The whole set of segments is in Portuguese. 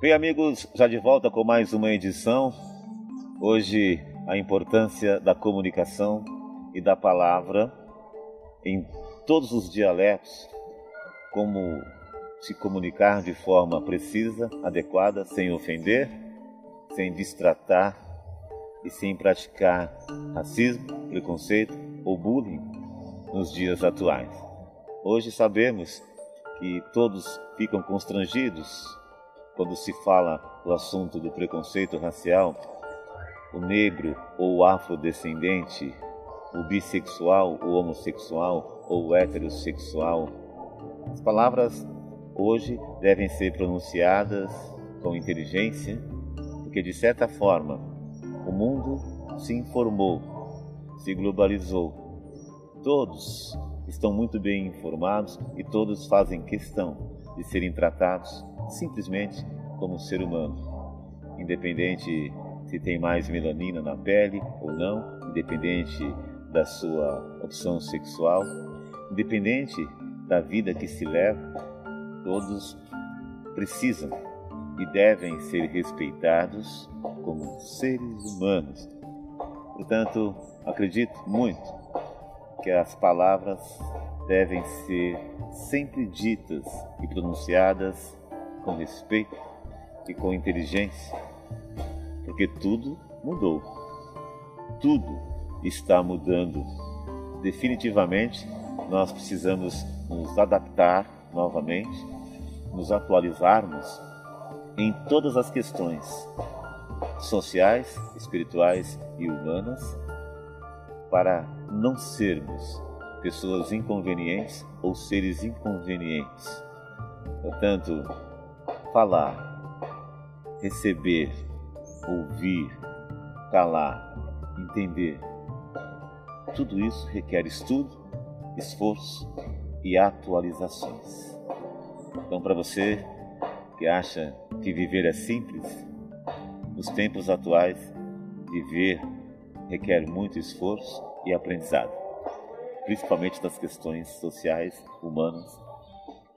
Bem, amigos, já de volta com mais uma edição. Hoje, a importância da comunicação e da palavra em todos os dialetos, como se comunicar de forma precisa, adequada, sem ofender, sem distratar e sem praticar racismo, preconceito ou bullying nos dias atuais. Hoje sabemos que todos ficam constrangidos quando se fala do assunto do preconceito racial, o negro ou o afrodescendente, o bissexual, o homossexual ou o heterossexual. As palavras hoje devem ser pronunciadas com inteligência, porque de certa forma o mundo se informou, se globalizou. Todos estão muito bem informados e todos fazem questão de serem tratados simplesmente como ser humano, independente se tem mais melanina na pele ou não, independente da sua opção sexual, independente da vida que se leva, todos precisam e devem ser respeitados como seres humanos. Portanto, acredito muito que as palavras devem ser sempre ditas e pronunciadas com respeito e com inteligência, porque tudo mudou. Tudo está mudando. Definitivamente, nós precisamos nos adaptar novamente, nos atualizarmos em todas as questões sociais, espirituais e humanas para não sermos pessoas inconvenientes ou seres inconvenientes. Portanto, falar, receber, ouvir, calar, entender. Tudo isso requer estudo, esforço e atualizações. Então, para você que acha que viver é simples, nos tempos atuais, viver requer muito esforço e aprendizado, principalmente nas questões sociais, humanas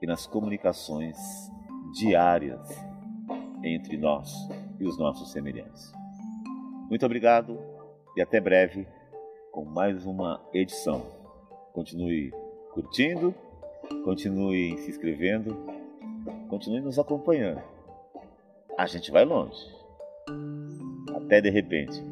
e nas comunicações diárias entre nós e os nossos semelhantes. Muito obrigado e até breve com mais uma edição. Continue curtindo, continue se inscrevendo, continue nos acompanhando. A gente vai longe. Até de repente.